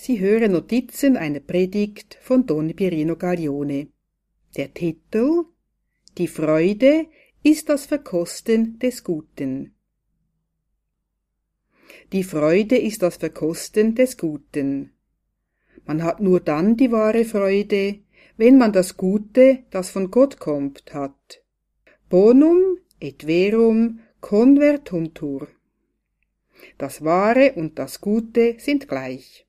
Sie hören Notizen einer Predigt von Don Pierino Gaglione. Der Titel Die Freude ist das Verkosten des Guten. Die Freude ist das Verkosten des Guten. Man hat nur dann die wahre Freude, wenn man das Gute, das von Gott kommt, hat. Bonum et verum convertuntur. Das Wahre und das Gute sind gleich.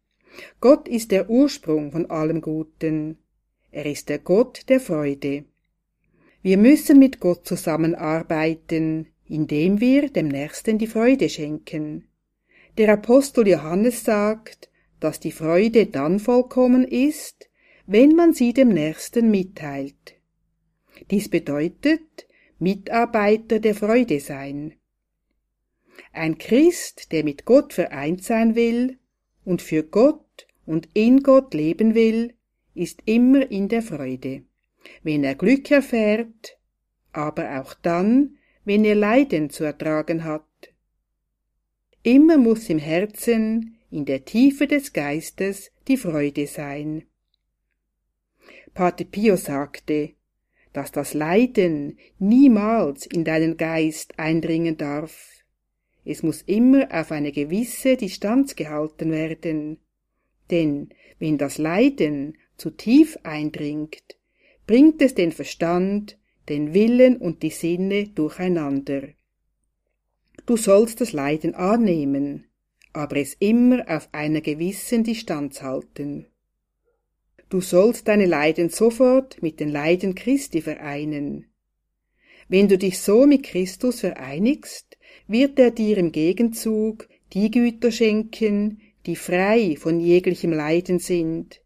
Gott ist der Ursprung von allem Guten. Er ist der Gott der Freude. Wir müssen mit Gott zusammenarbeiten, indem wir dem Nächsten die Freude schenken. Der Apostel Johannes sagt, dass die Freude dann vollkommen ist, wenn man sie dem Nächsten mitteilt. Dies bedeutet, Mitarbeiter der Freude sein. Ein Christ, der mit Gott vereint sein will, und für Gott und in Gott leben will, ist immer in der Freude, wenn er Glück erfährt, aber auch dann, wenn er Leiden zu ertragen hat. Immer muss im Herzen, in der Tiefe des Geistes, die Freude sein. Pater Pio sagte, dass das Leiden niemals in deinen Geist eindringen darf, es muss immer auf eine gewisse Distanz gehalten werden. Denn wenn das Leiden zu tief eindringt, bringt es den Verstand, den Willen und die Sinne durcheinander. Du sollst das Leiden annehmen, aber es immer auf einer gewissen Distanz halten. Du sollst deine Leiden sofort mit den Leiden Christi vereinen. Wenn du dich so mit Christus vereinigst, wird er dir im Gegenzug die Güter schenken, die frei von jeglichem Leiden sind.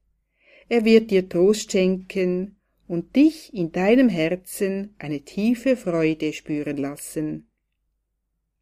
Er wird dir Trost schenken und dich in deinem Herzen eine tiefe Freude spüren lassen.